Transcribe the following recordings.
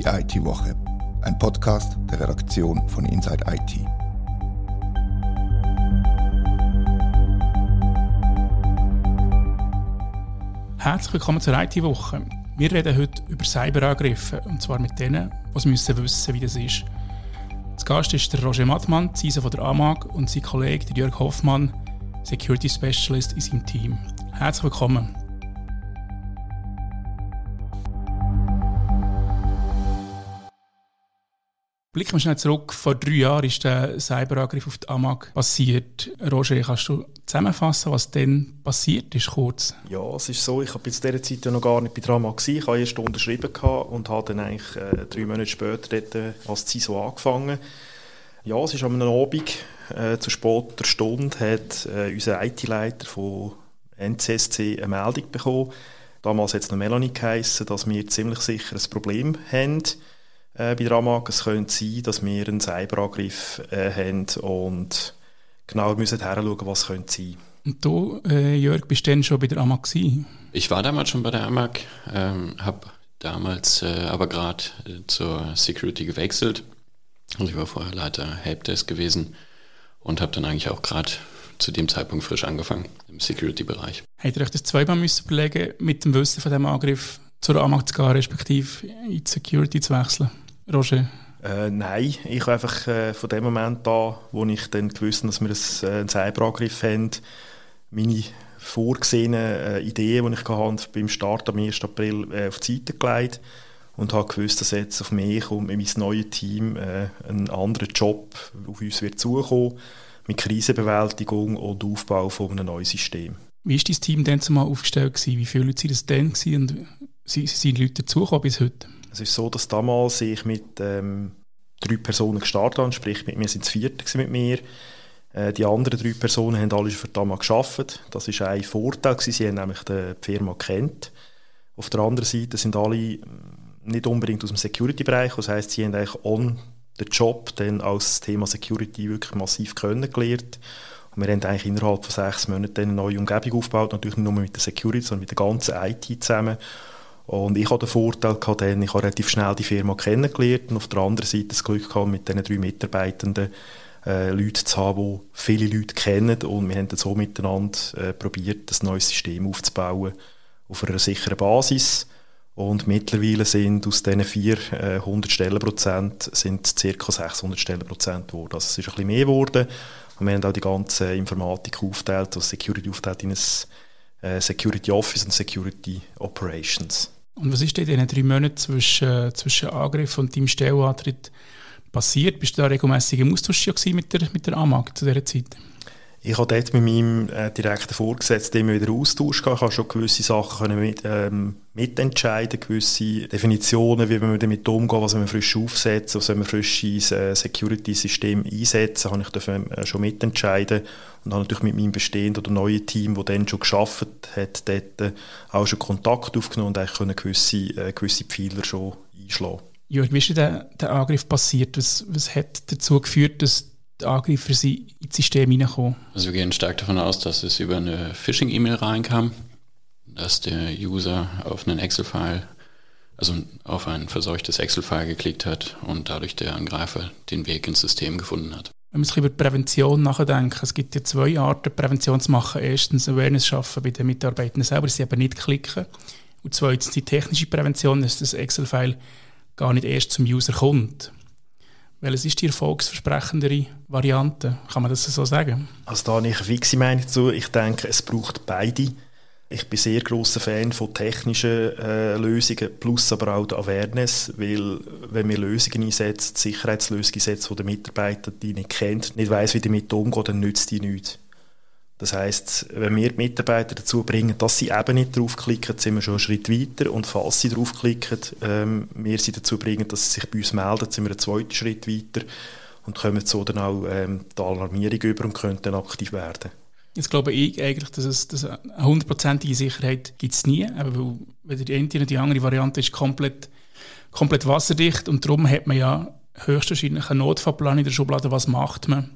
Die IT-Woche, ein Podcast der Redaktion von Inside IT. Herzlich willkommen zur IT-Woche. Wir reden heute über Cyberangriffe und zwar mit denen, die wissen müssen, wie das ist. Zu Gast ist der Roger Mattmann, CISO von der AMAG und sein Kollege der Jörg Hoffmann, Security Specialist in seinem Team. Herzlich willkommen. Blicken wir schnell zurück. Vor drei Jahren ist der Cyberangriff auf die AMAG passiert. Roger, kannst du zusammenfassen, was dann passiert ist, kurz? Ja, es ist so, ich habe zu dieser Zeit ja noch gar nicht bei Drama gewesen. Ich habe erst unterschrieben und habe dann eigentlich äh, drei Monate später dort äh, als CISO angefangen. Ja, es ist am Abend äh, zu später Stunde hat äh, unser IT-Leiter von NCSC eine Meldung bekommen. Damals hat es noch Melanie geheissen, dass wir ziemlich sicher ein Problem haben äh, bei der AMAG. Es könnte sein, dass wir einen Cyberangriff äh, haben und genau müssen hinschauen, was könnte sein. Und du, äh, Jörg, bist du denn schon bei der AMAG gewesen? Ich war damals schon bei der AMAG, ähm, habe damals äh, aber gerade äh, zur Security gewechselt. Also ich war vorher Leiter Helpdesk gewesen und habe dann eigentlich auch gerade zu dem Zeitpunkt frisch angefangen im Security-Bereich. Habt ihr euch das zweimal müssen überlegen, mit dem Wissen von dem Angriff zur AMAG zu gehen, respektive in die Security zu wechseln? Roger? Äh, nein, ich habe einfach äh, von dem Moment an, wo ich dann gewusst dass wir einen, äh, einen Cyberangriff haben, meine vorgesehenen äh, Ideen, die ich hatte, beim Start am 1. April äh, auf die Seite gelegt und habe gewusst, dass jetzt auf mich und mein neues Team äh, ein anderer Job auf uns wird zukommen mit Krisenbewältigung und Aufbau von einem neuen System. Wie war dein Team denn zumal aufgestellt? Gewesen? Wie viele Leute waren das denn gewesen? und sind Leute dazugekommen bis heute? Es ist so, dass damals ich mit ähm, drei Personen gestartet habe, sprich mit mir sind es vierte mit mir. Äh, die anderen drei Personen haben alle schon für die Dama gearbeitet. Das war ein Vorteil, gewesen. sie haben nämlich die Firma kennt. Auf der anderen Seite sind alle hm, nicht unbedingt aus dem Security-Bereich, das heisst, sie haben eigentlich on the job dann als Thema Security wirklich massiv kennengelernt. Und wir haben eigentlich innerhalb von sechs Monaten eine neue Umgebung aufgebaut, natürlich nicht nur mit der Security, sondern mit der ganzen IT zusammen. Und ich hatte den Vorteil, gehabt, ich habe relativ schnell die Firma kennengelernt und auf der anderen Seite das Glück gehabt, mit diesen drei Mitarbeitenden äh, Leute zu haben, die viele Leute kennen und wir haben dann so miteinander äh, probiert, ein neues System aufzubauen auf einer sicheren Basis. Und mittlerweile sind aus diesen 400 äh, Stellenprozent sind ca. 600 Stellenprozent geworden. Also es ist ein bisschen mehr geworden. Und wir haben auch die ganze Informatik aufgeteilt, also Security aufgeteilt in ein äh, Security Office und Security Operations. Und was ist denn in den drei Monaten zwischen, zwischen Angriff und deinem Stellenantritt passiert? Bist du da regelmäßig im Austausch mit der, mit der AMAG zu dieser Zeit? Ich habe dort mit meinem äh, direkten Vorgesetzten immer wieder Austausch gehabt. Ich habe schon gewisse Sachen mit, ähm, mitentscheiden, gewisse Definitionen, wie wir damit umgehen, was wir frisch aufsetzen, was wir frisch ins äh, Security-System einsetzen, habe ich dafür äh, schon mitentscheiden und habe natürlich mit meinem bestehenden oder neuen Team, das dann schon geschafft hat, dort äh, auch schon Kontakt aufgenommen und eigentlich können gewisse, äh, gewisse Pfeiler schon einschlagen. Jörg, wie ist der, der Angriff passiert? Was, was hat dazu geführt, dass die Angreifer sie ins System hineinkommen? Also wir gehen stark davon aus, dass es über eine Phishing-E-Mail reinkam, dass der User auf einen Excel-File, also auf ein verseuchtes Excel-File geklickt hat und dadurch der Angreifer den Weg ins System gefunden hat. Wenn wir sich über Prävention nachdenken, es gibt ja zwei Arten, Prävention zu machen. Erstens Awareness schaffen bei den Mitarbeitern selber, sie eben nicht klicken. Und zweitens die technische Prävention, dass das Excel-File gar nicht erst zum User kommt. Welches ist die erfolgsversprechendere Variante? Kann man das so sagen? Also da habe ich eine fixe Meinung dazu. Ich denke, es braucht beide. Ich bin sehr großer Fan von technischen äh, Lösungen, plus aber auch der Awareness, weil wenn wir Lösungen einsetzen, Sicherheitslösungen einsetzen, die der Mitarbeiter die nicht kennt, nicht weiß, wie damit umgeht, dann nützt die nichts. Das heißt, wenn wir die Mitarbeiter dazu bringen, dass sie eben nicht draufklicken, sind wir schon einen Schritt weiter. Und falls sie draufklicken, ähm, wir sie dazu bringen, dass sie sich bei uns melden, sind wir einen zweiten Schritt weiter und kommen so dann auch ähm, die Alarmierung über und können dann aktiv werden. Jetzt glaube ich eigentlich, dass es dass eine hundertprozentige Sicherheit gibt es nie, aber weil die eine oder die andere Variante ist komplett, komplett wasserdicht und darum hat man ja höchstwahrscheinlich einen Notfallplan in der Schublade, was macht man,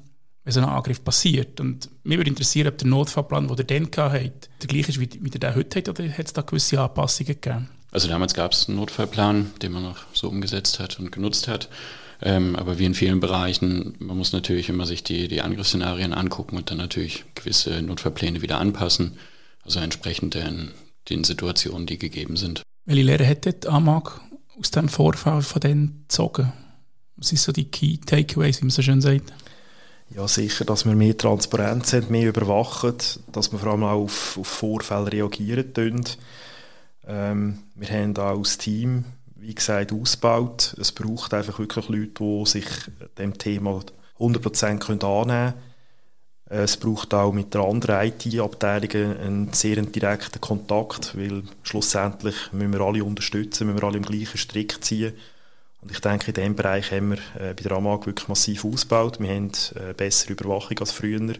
wenn so ein Angriff passiert. Und mich würde interessieren, ob der Notfallplan, den ihr dann hattet, der gleiche ist, wie, wie den heute habt, oder hat es da gewisse Anpassungen gegeben? Also damals gab es einen Notfallplan, den man noch so umgesetzt hat und genutzt hat. Ähm, aber wie in vielen Bereichen, man muss natürlich immer sich die, die Angriffsszenarien angucken und dann natürlich gewisse Notfallpläne wieder anpassen, also entsprechend den, den Situationen, die gegeben sind. Welche Lehre hätte Amag aus dem Vorfall von denen gezogen? Was sind so die Key Takeaways, wie man so schön sagt? Ja, sicher, dass wir mehr Transparenz haben, mehr überwachen, dass wir vor allem auch auf, auf Vorfälle reagieren können. Ähm, wir haben auch als Team, wie gesagt, ausgebaut. Es braucht einfach wirklich Leute, die sich dem Thema 100% annehmen können. Es braucht auch mit der anderen IT-Abteilung einen sehr direkten Kontakt, weil schlussendlich müssen wir alle unterstützen, müssen wir alle im gleichen Strick ziehen. Und ich denke, in diesem Bereich haben wir äh, bei der AMAG wirklich massiv ausgebaut. Wir haben äh, bessere Überwachung als früher.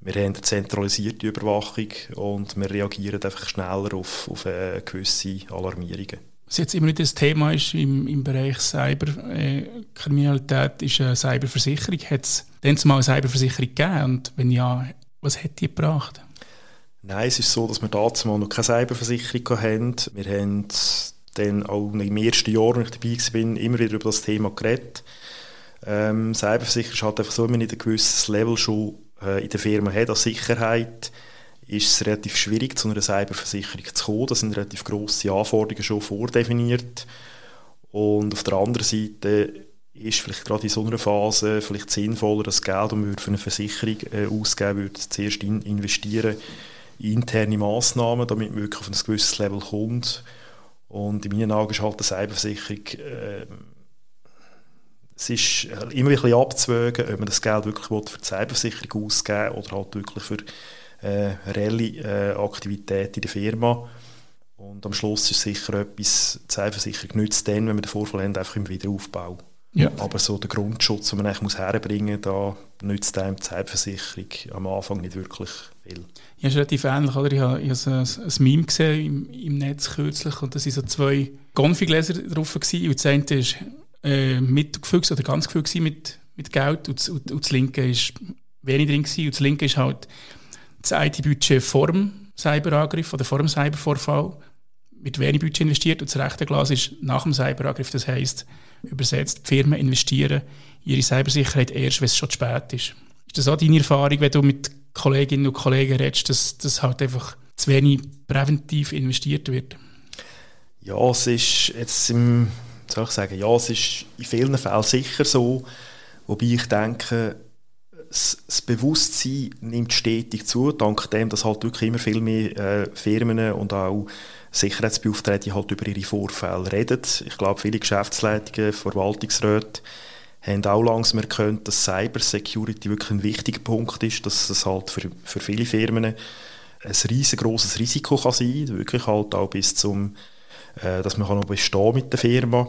Wir haben eine zentralisierte Überwachung und wir reagieren einfach schneller auf, auf äh, gewisse Alarmierungen. Was jetzt immer nicht das Thema ist im, im Bereich Cyberkriminalität, ist eine Cyberversicherung. Hat es denn mal eine Cyberversicherung gegeben? Und wenn ja, was hat die gebracht? Nein, es ist so, dass wir dazu noch keine Cyberversicherung hatten. Wir haben dann auch im ersten Jahr, als ich dabei war, immer wieder über das Thema geredet. Ähm, Cyberversicherung ist halt einfach so, wenn man nicht ein gewisses Level schon äh, in der Firma hat als Sicherheit, ist es relativ schwierig, zu einer Cyberversicherung zu kommen. Da sind relativ grosse Anforderungen schon vordefiniert. Und auf der anderen Seite ist vielleicht gerade in so einer Phase vielleicht sinnvoller, das Geld, das man für eine Versicherung äh, ausgeben würde, zuerst in investieren in interne Massnahmen, damit man wirklich auf ein gewisses Level kommt. Und in meinen Augen ist halt eine Cyberversicherung äh, es ist immer ein bisschen abzuwägen, ob man das Geld wirklich für die Cyberversicherung ausgeben oder halt wirklich für äh, reelle äh, Aktivität in der Firma. Und am Schluss ist sicher etwas, die Cyberversicherung nützt dann, wenn wir den Vorfall haben, einfach im Wiederaufbau. Ja. Aber so der Grundschutz, den man eigentlich muss herbringen muss, da nützt einem die Zeitversicherung am Anfang nicht wirklich viel. Ja, ist relativ ähnlich. Oder? Ich habe, ich habe ein, ein Meme gesehen im, im Netz kürzlich und da waren so zwei Gonfigläser drauf. Gewesen. Und das eine ist äh, mitgefüllt oder ganz gefüllt mit, mit Geld und, und, und das linke ist wenig drin gewesen. Und das linke ist halt das IT-Budget vor dem Cyberangriff oder vor dem Cybervorfall mit wenig Budget investiert und das rechte Glas ist nach dem Cyberangriff. Das heisst, übersetzt, die Firmen investieren in ihre Cybersicherheit erst, wenn es schon zu spät ist. Ist das auch deine Erfahrung, wenn du mit Kolleginnen und Kollegen redest, dass, dass halt einfach zu wenig präventiv investiert wird? Ja, es ist jetzt im soll ich sagen, ja, es ist in vielen Fällen sicher so, wobei ich denke, das Bewusstsein nimmt stetig zu, dank dem, dass halt wirklich immer viel mehr äh, Firmen und auch Sicherheitsbeauftragte halt über ihre Vorfälle reden. Ich glaube, viele Geschäftsleitungen, Verwaltungsräte haben auch langsam erkannt, dass Cybersecurity wirklich ein wichtiger Punkt ist, dass es halt für, für viele Firmen ein riesengroßes Risiko kann sein, wirklich halt auch bis zum äh, dass man noch bestehen mit der Firma.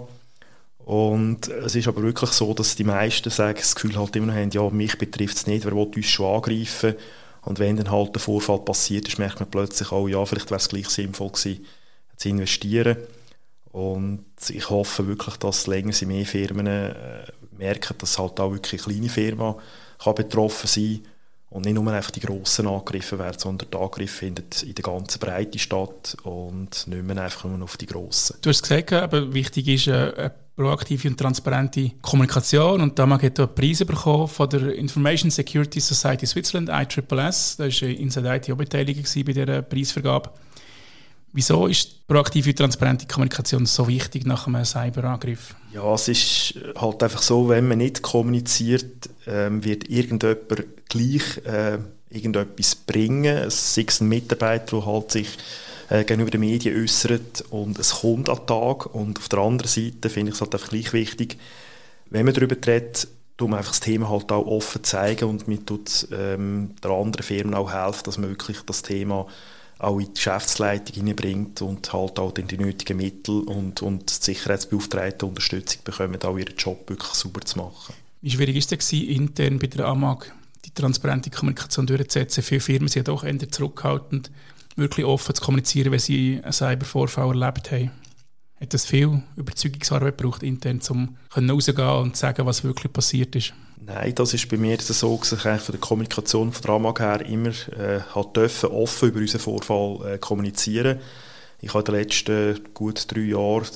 Und es ist aber wirklich so, dass die meisten sagen, das Gefühl halt immer noch haben, ja, mich betrifft es nicht, wer will uns schon angreifen. Und wenn dann halt der Vorfall passiert ist, merkt man plötzlich auch, ja, vielleicht wäre es gleich sinnvoll gewesen, zu investieren. Und ich hoffe wirklich, dass länger mehr Firmen äh, merken, dass halt auch wirklich eine kleine Firma kann betroffen sein kann und nicht nur einfach die Grossen angegriffen werden, sondern der Angriff findet in der ganzen Breite statt und nicht mehr einfach nur auf die Grossen. Du hast gesagt, aber wichtig ist eine, eine proaktive und transparente Kommunikation und da hat einen Preis bekommen von der Information Security Society Switzerland, ISSS. Da war Inside IT auch beteiligt bei dieser Preisvergabe. Wieso ist proaktive transparente Kommunikation so wichtig nach einem Cyberangriff? Ja, es ist halt einfach so, wenn man nicht kommuniziert, ähm, wird irgendjemand gleich äh, irgendetwas bringen. Sei es ein Mitarbeiter, der halt sich äh, gegenüber den Medien äußert und es kommt an Tag. Und auf der anderen Seite finde ich es halt einfach gleich wichtig, wenn man darüber redet, man einfach das Thema halt auch offen zeigen und man tut ähm, der anderen Firmen auch helfen, dass man wirklich das Thema auch in die Geschäftsleitung hineinbringt und halt auch die nötigen Mittel und, und die Sicherheitsbeauftragten Unterstützung bekommen, auch ihren Job wirklich sauber zu machen. Wie schwierig ist es intern bei der AMAG die transparente Kommunikation durchzusetzen? Viele Firmen sind ja doch eher zurückhaltend, wirklich offen zu kommunizieren, wenn sie einen Cybervorfall erlebt haben. Hat das viel Überzeugungsarbeit gebraucht, intern, um rauszugehen und zu sagen, was wirklich passiert ist? Nein, das ist bei mir so, dass ich von der Kommunikation von der AMAG her immer äh, hat dürfen, offen über unseren Vorfall äh, kommunizieren. Ich habe in den letzten gut drei Jahren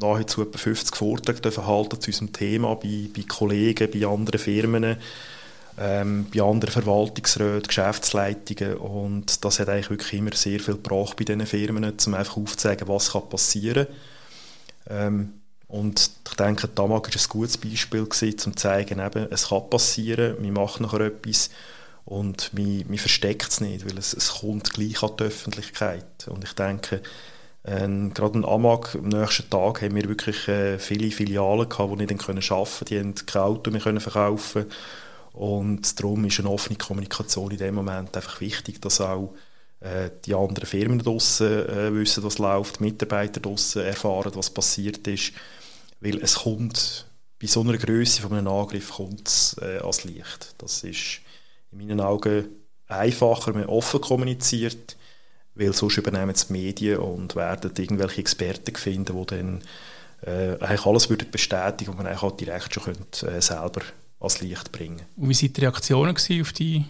nahezu etwa 50 Vorträge halten zu unserem Thema bei, bei Kollegen, bei anderen Firmen, ähm, bei anderen Verwaltungsräten, Geschäftsleitungen und das hat eigentlich wirklich immer sehr viel gebracht bei diesen Firmen, um einfach aufzuzeigen, was kann passieren ähm, und ich denke, Tamag war ein gutes Beispiel, um zu zeigen, eben, es kann passieren, wir machen nachher etwas und wir, wir versteckt es nicht, weil es, es kommt gleich an die Öffentlichkeit. Und ich denke, ähm, gerade in Amag, am nächsten Tag haben wir wirklich äh, viele Filialen gehabt, die nicht arbeiten konnten. Die haben kein Auto mehr können verkaufen Und darum ist eine offene Kommunikation in dem Moment einfach wichtig, dass auch äh, die anderen Firmen draussen äh, wissen, was läuft, die Mitarbeiter draussen erfahren, was passiert ist. Weil es kommt, bei so einer Größe von einem Angriff kommt es äh, ans Licht. Das ist in meinen Augen einfacher, wenn man offen kommuniziert weil sonst übernehmen die Medien und werden irgendwelche Experten finden, die dann äh, eigentlich alles würden bestätigen und man eigentlich auch direkt schon könnte, äh, selber ans Licht bringen. Und wie sind die Reaktionen auf die,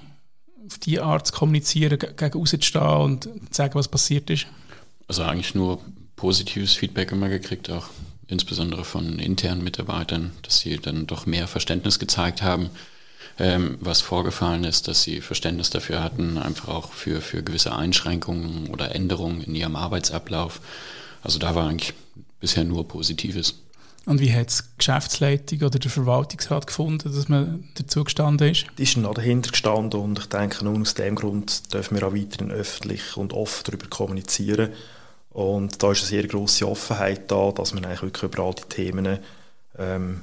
auf die Art zu kommunizieren, gegen rauszustehen und zu sagen, was passiert ist? Also eigentlich nur positives Feedback immer gekriegt, auch insbesondere von internen Mitarbeitern, dass sie dann doch mehr Verständnis gezeigt haben ähm, was vorgefallen ist, dass sie Verständnis dafür hatten, einfach auch für, für gewisse Einschränkungen oder Änderungen in ihrem Arbeitsablauf. Also da war eigentlich bisher nur Positives. Und wie hat es die Geschäftsleitung oder der Verwaltungsrat gefunden, dass man dazu gestanden ist? Die ist noch dahinter gestanden und ich denke, nun aus dem Grund dürfen wir auch weiterhin öffentlich und offen darüber kommunizieren. Und da ist eine sehr grosse Offenheit da, dass man eigentlich wirklich über all die Themen ähm,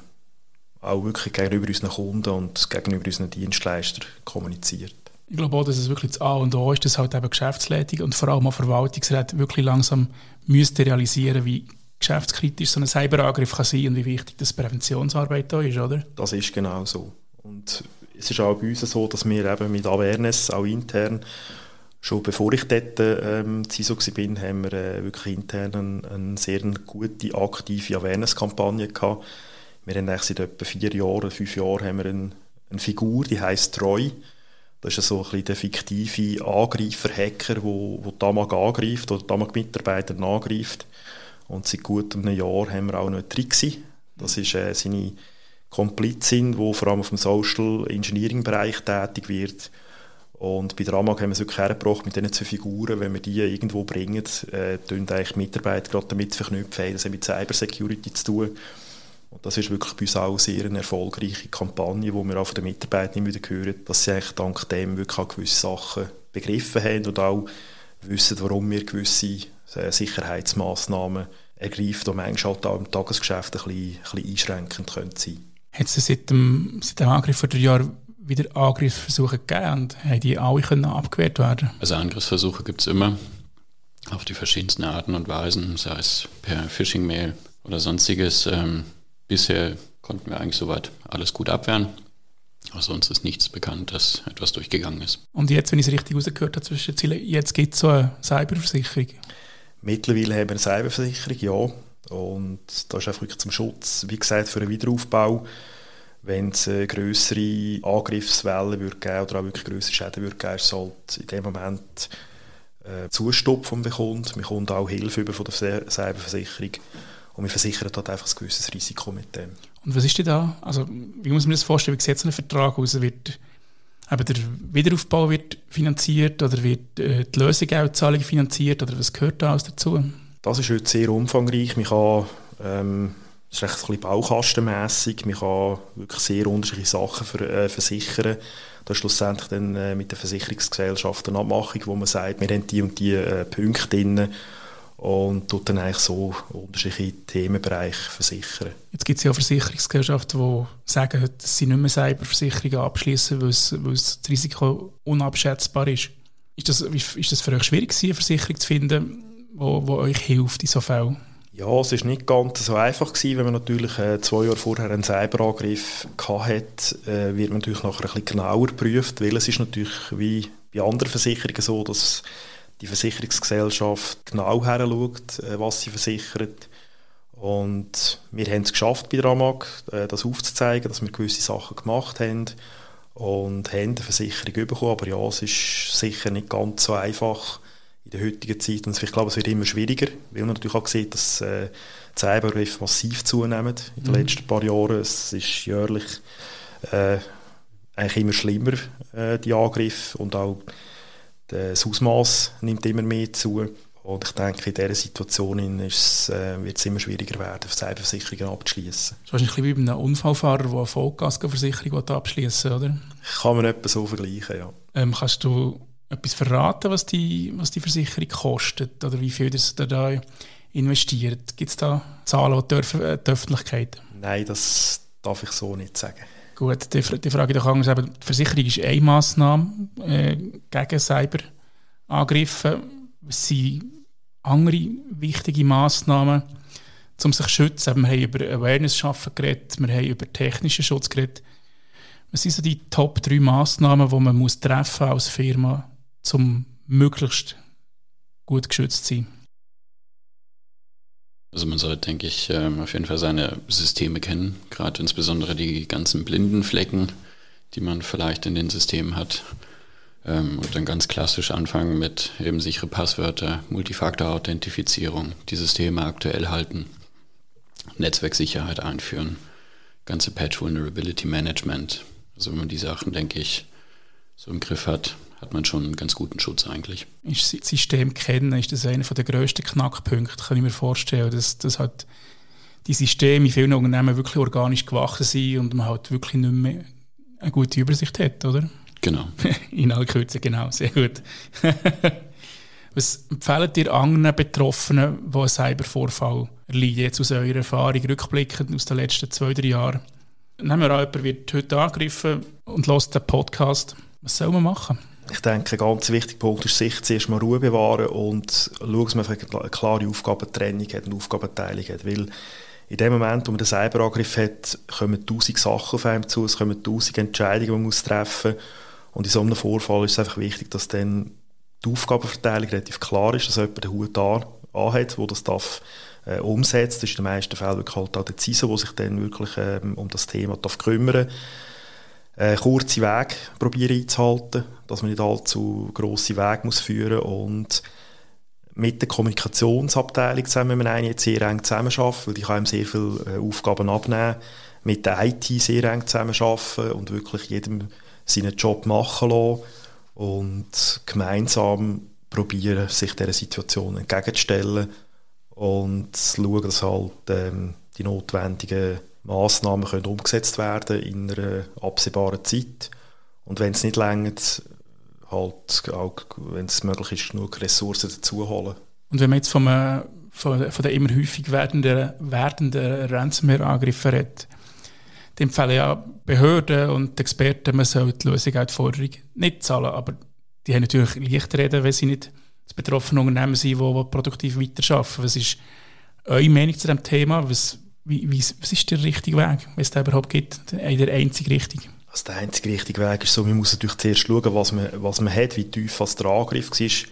auch wirklich gegenüber unseren Kunden und gegenüber unseren Dienstleistern kommuniziert. Ich glaube auch, dass es wirklich das A und O ist, dass halt eben Geschäftsleitung und vor allem auch Verwaltungsräte wirklich langsam müsste realisieren, wie geschäftskritisch so ein Cyberangriff kann sein und wie wichtig das Präventionsarbeit da ist, oder? Das ist genau so. Und es ist auch bei uns so, dass wir eben mit Awareness, auch intern, schon bevor ich dort ähm, CISO war, haben wir äh, wirklich intern eine, eine sehr gute, aktive Awareness-Kampagne gehabt wir haben eigentlich seit etwa vier Jahren, fünf Jahren haben wir eine, eine Figur, die heißt Troy. Das ist so ein bisschen der fiktive Angreifer, Hacker, wo, wo Tamag angreift oder Tamag-Mitarbeiter angreift. Und seit gut einem Jahr haben wir auch noch eine Trixie. Das ist äh, seine Komplizin, die vor allem auf dem Social Engineering Bereich tätig wird. Und bei der AMAG haben wir es wirklich hergebracht, mit diesen zwei Figuren, wenn wir die irgendwo bringen, äh, eigentlich Mitarbeiter gerade damit verknüpfen, das hat mit Cybersecurity zu tun. Und das ist wirklich bei uns auch sehr eine erfolgreiche Kampagne, wo wir auch von den Mitarbeitern wieder hören, dass sie eigentlich dank dem wirklich auch gewisse Sachen begriffen haben und auch wissen, warum wir gewisse äh, Sicherheitsmaßnahmen ergreifen, die manchmal halt auch im Tagesgeschäft ein bisschen, ein bisschen einschränkend können sein. Hat es seit dem, seit dem Angriff vor drei Jahren wieder Angriffsversuche gegeben und haben die alle können abgewehrt werden? Also Angriffsversuche gibt es immer auf die verschiedensten Arten und Weisen, sei es per Phishing-Mail oder sonstiges. Ähm, Bisher konnten wir eigentlich soweit alles gut abwehren. Aber sonst ist nichts bekannt, dass etwas durchgegangen ist. Und jetzt, wenn ich es richtig rausgehört habe, zwischen Zielen, jetzt gibt es so eine Cyberversicherung? Mittlerweile haben wir eine Cyberversicherung, ja. Und das ist einfach wirklich zum Schutz, wie gesagt, für einen Wiederaufbau. Wenn es eine grössere Angriffswelle würde geben oder auch wirklich grössere Schäden würde geben, sollte in dem Moment äh, Zustopfen bekommt. Man kommt auch Hilfe über von der Cyberversicherung. Und wir versichern dort einfach ein gewisses Risiko mit dem. Und was ist denn da? Also, wie muss man das vorstellen? Wie sieht so ein Vertrag aus? Wird eben der Wiederaufbau wird finanziert oder wird äh, die Lösegeldzahlung finanziert oder was gehört da alles dazu? Das ist heute sehr umfangreich. Man kann, ähm, das ist ein bisschen baukastenmässig. Man kann wirklich sehr unterschiedliche Sachen für, äh, versichern. Da ist schlussendlich dann äh, mit der Versicherungsgesellschaft eine Abmachung, wo man sagt, wir haben die und die äh, Punkte drin und tut dann eigentlich so unterschiedliche Themenbereiche versichern. Jetzt gibt es ja Versicherungsgesellschaften, die sagen, dass sie nicht mehr Cyberversicherungen abschließen, weil, weil das Risiko unabschätzbar ist. Ist das, ist das für euch schwierig eine Versicherung zu finden, die euch hilft in so Fällen? Ja, es war nicht ganz so einfach gewesen, wenn man natürlich äh, zwei Jahre vorher einen Cyberangriff hatte, äh, wird man natürlich nachher ein bisschen genauer geprüft, weil es ist natürlich wie bei anderen Versicherungen so, dass die Versicherungsgesellschaft genau her schaut, äh, was sie versichert. Und wir haben es geschafft bei Ramag, äh, das aufzuzeigen, dass wir gewisse Sachen gemacht haben und haben eine Versicherung bekommen. Aber ja, es ist sicher nicht ganz so einfach, in der heutigen Zeit. Und ich glaube, es wird immer schwieriger, weil man natürlich auch sieht, dass äh, Cyberangriffe massiv zunehmen in den mhm. letzten paar Jahren. Es ist jährlich äh, eigentlich immer schlimmer, äh, die Angriffe und auch das Ausmaß nimmt immer mehr zu. Und ich denke, in dieser Situation äh, wird es immer schwieriger werden, Cyberversicherungen abzuschließen. Das ist wahrscheinlich wie bei einem Unfallfahrer, der eine Vollgasversicherung abschließen oder? Kann man etwa so vergleichen, ja. Ähm, kannst du etwas verraten, was die, was die Versicherung kostet oder wie viel das da investiert? Gibt es da Zahlen die, äh, die Öffentlichkeit? Nein, das darf ich so nicht sagen. Gut, die, die Frage doch anders. Die Versicherung ist eine Massnahme äh, gegen Cyberangriffe. Was sind andere wichtige Massnahmen, um sich zu schützen? Wir haben über Awareness schaffen geredet, wir haben über technischen Schutz geredet. Was sind so die Top 3 Massnahmen, die man muss treffen als Firma, um möglichst gut geschützt zu sein? Also man sollte, denke ich, ähm, auf jeden Fall seine Systeme kennen, gerade insbesondere die ganzen blinden Flecken, die man vielleicht in den Systemen hat. Ähm, und dann ganz klassisch anfangen mit eben sichere Passwörter, Multifaktor-Authentifizierung, die Systeme aktuell halten, Netzwerksicherheit einführen, ganze Patch Vulnerability Management. Also wenn man die Sachen, denke ich, so im Griff hat, hat man schon einen ganz guten Schutz eigentlich. Ist das System kennen, ist das einer der grössten Knackpunkte, kann ich mir vorstellen, dass, dass halt die Systeme in vielen Unternehmen wirklich organisch gewachsen sind und man halt wirklich nicht mehr eine gute Übersicht hat, oder? Genau. in aller Kürze, genau, sehr gut. Was empfehlen dir anderen Betroffenen, die einen Cybervorfall erleiden, jetzt aus eurer Erfahrung, rückblickend aus den letzten zwei, drei Jahren? Nehmen wir an, jemand wird heute angegriffen und hört den Podcast. Was soll man machen? Ich denke, ein ganz wichtiger Punkt ist, sich zuerst mal Ruhe bewahren und schauen, dass man eine klare Aufgabentrennung hat, eine Aufgabenteilung hat. Weil in dem Moment, wo man den Cyberangriff hat, kommen tausend Sachen auf einem zu, es kommen tausend Entscheidungen, die man treffen muss. Und in so einem Vorfall ist es einfach wichtig, dass dann die Aufgabenverteilung relativ klar ist, dass jemand den Hut an, anhat, der das darf, äh, umsetzt. Das ist in den meisten Fällen wirklich halt auch der CISO, der sich dann wirklich ähm, um das Thema darf kümmern darf äh, kurze Wege probieren einzuhalten, dass man nicht allzu grosse Wege muss führen und mit der Kommunikationsabteilung zusammen, wenn man jetzt sehr eng zusammenarbeiten, weil kann einem sehr viele äh, Aufgaben abnehmen, mit der IT sehr eng zusammenarbeiten und wirklich jedem seinen Job machen lassen und gemeinsam probieren, sich dieser Situation entgegenzustellen und schauen, dass halt ähm, die notwendigen Massnahmen können umgesetzt werden in einer absehbaren Zeit. Und wenn es nicht längert, halt auch, wenn es möglich ist, genug Ressourcen dazu holen. Und wenn man jetzt vom, von, den immer häufig werdenden, werdenden Ransomware-Angriffen redet, dann empfehlen ja Behörden und Experten, man soll die Lösung auch die Forderung nicht zahlen. Aber die haben natürlich leicht reden, wenn sie nicht das betroffene Unternehmen sind, die produktiv weiterarbeiten. Was ist eure Meinung zu diesem Thema? Was, wie, wie, was ist der richtige Weg, wenn es da überhaupt gibt? Der einzige richtige? Also der einzige richtige Weg ist so, man muss natürlich zuerst schauen, was man, was man hat, wie tief was der Angriff war.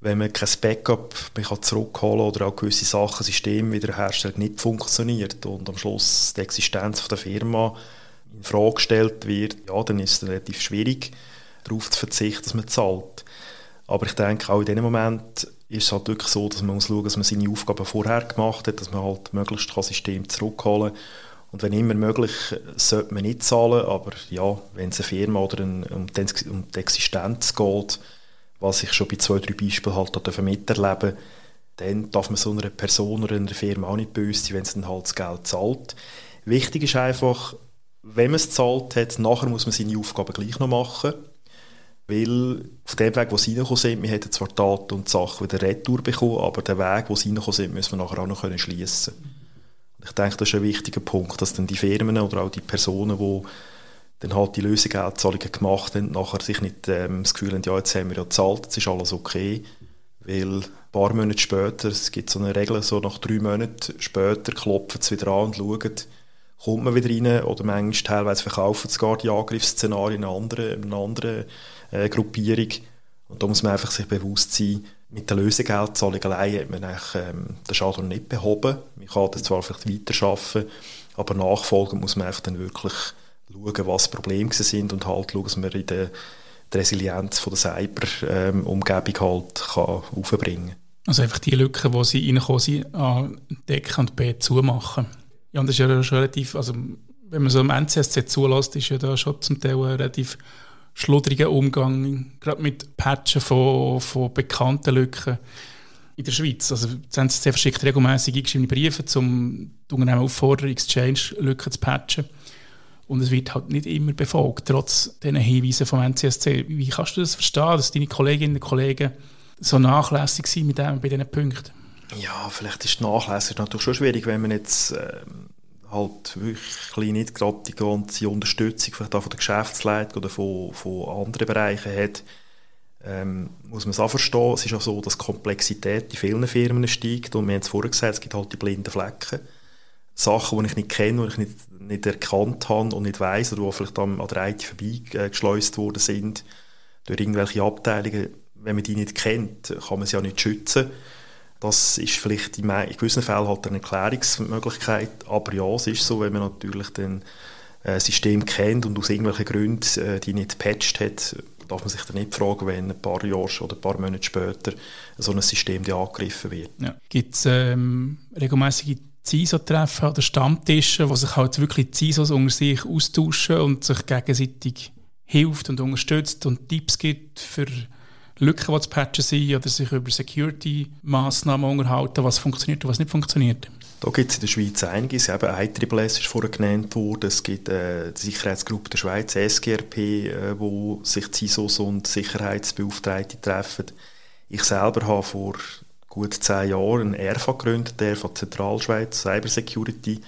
Wenn man kein Backup man kann zurückholen oder auch gewisse Sachen, Systeme wiederherstellen, nicht funktioniert und am Schluss die Existenz der Firma in Frage gestellt wird, ja, dann ist es relativ schwierig, darauf zu verzichten, dass man zahlt. Aber ich denke, auch in diesem Moment ist es halt wirklich so, dass man muss schauen, dass man seine Aufgaben vorher gemacht hat, dass man halt möglichst das System zurückholen kann. Und wenn immer möglich, sollte man nicht zahlen, aber ja, wenn es eine Firma oder ein, um, die, um die Existenz geht, was ich schon bei zwei, drei Beispielen halt miterleben dann darf man so einer Person oder einer Firma auch nicht böse sein, wenn sie dann halt das Geld zahlt. Wichtig ist einfach, wenn man es zahlt hat, nachher muss man seine Aufgaben gleich noch machen weil auf dem Weg, wo sie reingekommen sind, wir hätten zwar Daten und Sachen wieder retour bekommen, aber den Weg, wo sie reingekommen sind, müssen wir nachher auch noch schließen Ich denke, das ist ein wichtiger Punkt, dass dann die Firmen oder auch die Personen, die dann halt die Lösegeldzahlungen gemacht haben, nachher sich nicht ähm, das Gefühl haben, ja, jetzt haben wir ja gezahlt, jetzt ist alles okay, weil ein paar Monate später, es gibt so eine Regel, so nach drei Monaten später klopfen sie wieder an und schauen, kommt man wieder rein oder manchmal teilweise verkaufen sie gar die Angriffsszenarien in einer anderen, in einer anderen äh, Gruppierung. Und da muss man einfach sich bewusst sein, mit der Lösegeldzahlung allein hat man ähm, den Schaden nicht behoben. Man kann das zwar vielleicht weiterarbeiten, aber nachfolgend muss man einfach dann wirklich schauen, was Probleme sind und halt schauen, dass man in der die Resilienz von der Cyber-Umgebung halt kann aufbringen kann. Also einfach die Lücken, wo sie reinkommen, sie entdecken und B zumachen. Ja, und das ist ja schon relativ, also wenn man so im NCSC zulässt, ist ja da schon zum Teil relativ schludriger Umgang, gerade mit Patchen von, von bekannten Lücken in der Schweiz. Also das NCSC verschickt regelmäßig eingeschriebene Briefe, um die Unternehmen auffordern, Exchange-Lücken zu patchen. Und es wird halt nicht immer befolgt, trotz diesen Hinweisen vom NCSC. Wie kannst du das verstehen, dass deine Kolleginnen und Kollegen so nachlässig sind mit dem, bei diesen Punkten? Ja, vielleicht ist die Nachlässig natürlich schon schwierig, wenn man jetzt ähm, halt wirklich nicht gerade die ganze Unterstützung vielleicht auch von der Geschäftsleitung oder von, von anderen Bereichen hat. Ähm, muss man es auch verstehen, es ist auch so, dass die Komplexität in vielen Firmen steigt und wir haben es vorher gesagt, es gibt halt die blinden Flecken. Sachen, die ich nicht kenne, die ich nicht, nicht erkannt habe und nicht weiß oder die vielleicht an der IT vorbeigeschleust worden sind durch irgendwelche Abteilungen. Wenn man die nicht kennt, kann man sie ja nicht schützen. Das ist vielleicht in, gewissen Fällen halt eine Erklärungsmöglichkeit, aber ja, es ist so, wenn man natürlich dann ein System kennt und aus irgendwelchen Gründen äh, die nicht gepatcht hat, darf man sich dann nicht fragen, wenn ein paar Jahre oder ein paar Monate später so ein System angegriffen wird. Ja. Gibt es ähm, regelmäßige CISO-Treffen oder Stammtische, wo sich halt wirklich CISOs unter sich austauschen und sich gegenseitig hilft und unterstützt und Tipps gibt für Lücken, die zu patchen sind oder sich über Security-Massnahmen unterhalten, was funktioniert und was nicht funktioniert? Da gibt es in der Schweiz einiges. Eben IEEE ist vorher genannt worden. Es gibt äh, die Sicherheitsgruppe der Schweiz, SGRP, äh, wo sich CISOs und Sicherheitsbeauftragte treffen. Ich selber habe vor gut zehn Jahren einen ERFA gegründet, der von Zentralschweiz, Cybersecurity.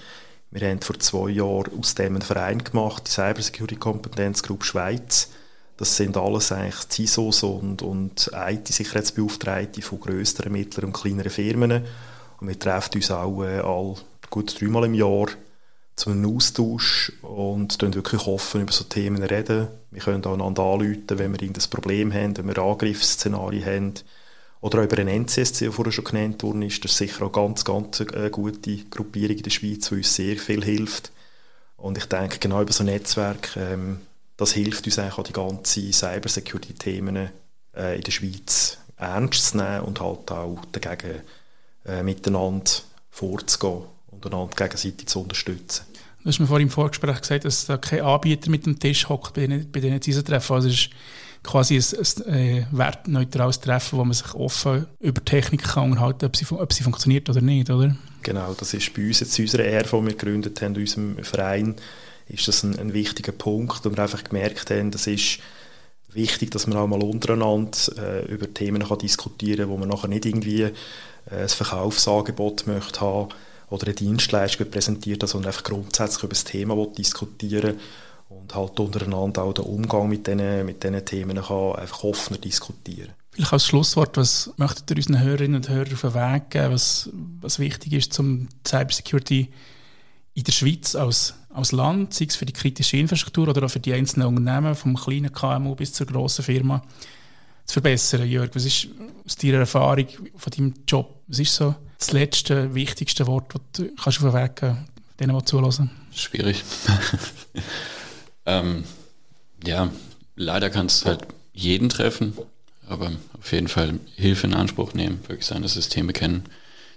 Wir haben vor zwei Jahren aus dem einen Verein gemacht, die Cybersecurity Kompetenzgruppe Schweiz. Das sind alles eigentlich CISOs und, und IT-Sicherheitsbeauftragte von grösseren, mittleren und kleineren Firmen. Und wir treffen uns auch äh, all gut dreimal im Jahr zu einem Austausch und reden wirklich offen über so Themen reden. Wir können auch einander anrufen, wenn wir irgendein Problem haben, wenn wir Angriffsszenarien haben oder auch über ein NCSC, der vorher schon genannt worden ist, das ist sicher auch ganz, ganz eine gute Gruppierung in der Schweiz, die uns sehr viel hilft. Und ich denke, genau über so ein Netzwerk, ähm, das hilft uns eigentlich auch die ganzen Cybersecurity-Themen äh, in der Schweiz ernst zu nehmen und halt auch dagegen äh, miteinander vorzugehen und einander gegenseitig zu unterstützen. Du hast mir vorhin im Vorgespräch gesagt, dass da kein Anbieter mit dem Tisch hockt bei diesen, bei diesen treffen Also es ist quasi ein, ein äh, wertneutrales Treffen, wo man sich offen über Technik kann unterhalten ob sie, ob sie funktioniert oder nicht, oder? Genau, das ist bei uns jetzt unsere R, die wir gegründet haben, in unserem Verein, ist das ein, ein wichtiger Punkt, und wir einfach gemerkt haben, das ist wichtig, dass man auch mal untereinander äh, über Themen kann diskutieren kann, wo man nachher nicht irgendwie äh, ein Verkaufsangebot möchte haben oder eine Dienstleistung präsentiert, sondern einfach grundsätzlich über das Thema diskutieren und halt untereinander auch den Umgang mit diesen, mit Themen kann einfach offener diskutieren. Vielleicht als Schlusswort, was möchtet ihr unseren Hörerinnen und Hörern auf den Weg geben, was, was wichtig ist, zum Cybersecurity in der Schweiz als, als Land, sei es für die kritische Infrastruktur oder auch für die einzelnen Unternehmen, vom kleinen KMU bis zur grossen Firma, zu verbessern? Jörg, was ist aus deiner Erfahrung von deinem Job, was ist so das letzte, wichtigste Wort, das du kannst auf den Weg geben denen, die zulassen? Schwierig. Ähm, ja, leider kann es halt jeden treffen, aber auf jeden Fall Hilfe in Anspruch nehmen, wirklich seine Systeme kennen,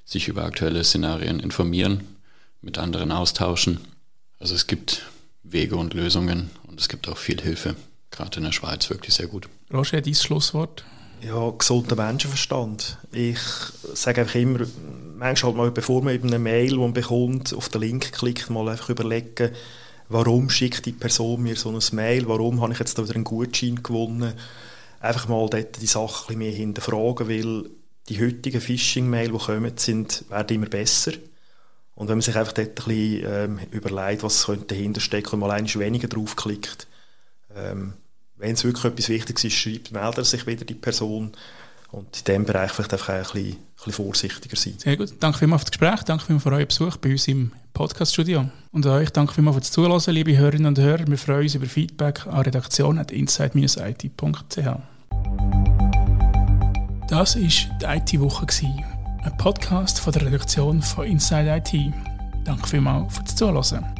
sich über aktuelle Szenarien informieren, mit anderen austauschen. Also es gibt Wege und Lösungen und es gibt auch viel Hilfe, gerade in der Schweiz wirklich sehr gut. Roger, dein Schlusswort? Ja, gesunder Menschenverstand. Ich sage einfach immer, manchmal halt mal, bevor man eben eine Mail die man bekommt, auf den Link klickt, mal einfach überlegen, warum schickt die Person mir so ein Mail, warum habe ich jetzt da wieder einen Gutschein gewonnen. Einfach mal dort die Sache ein bisschen mehr hinterfragen, weil die heutigen Phishing-Mail, die kommen, sind, werden immer besser. Und wenn man sich einfach dort ein bisschen ähm, überlegt, was dahinter stecken und mal eines weniger draufklickt, ähm, wenn es wirklich etwas Wichtiges ist, schreibt, meldet sich wieder die Person und in diesem Bereich vielleicht einfach ein bisschen, ein bisschen vorsichtiger sein. Sehr gut. Danke vielmals für das Gespräch. Danke vielmals für euren Besuch bei uns im Podcast-Studio. Und euch danke vielmals für das Zuhören, liebe Hörerinnen und Hörer. Wir freuen uns über Feedback an redaktion.inside-it.ch. Das war die IT-Woche, ein Podcast von der Redaktion von Inside IT. Danke vielmals für das Zuhören.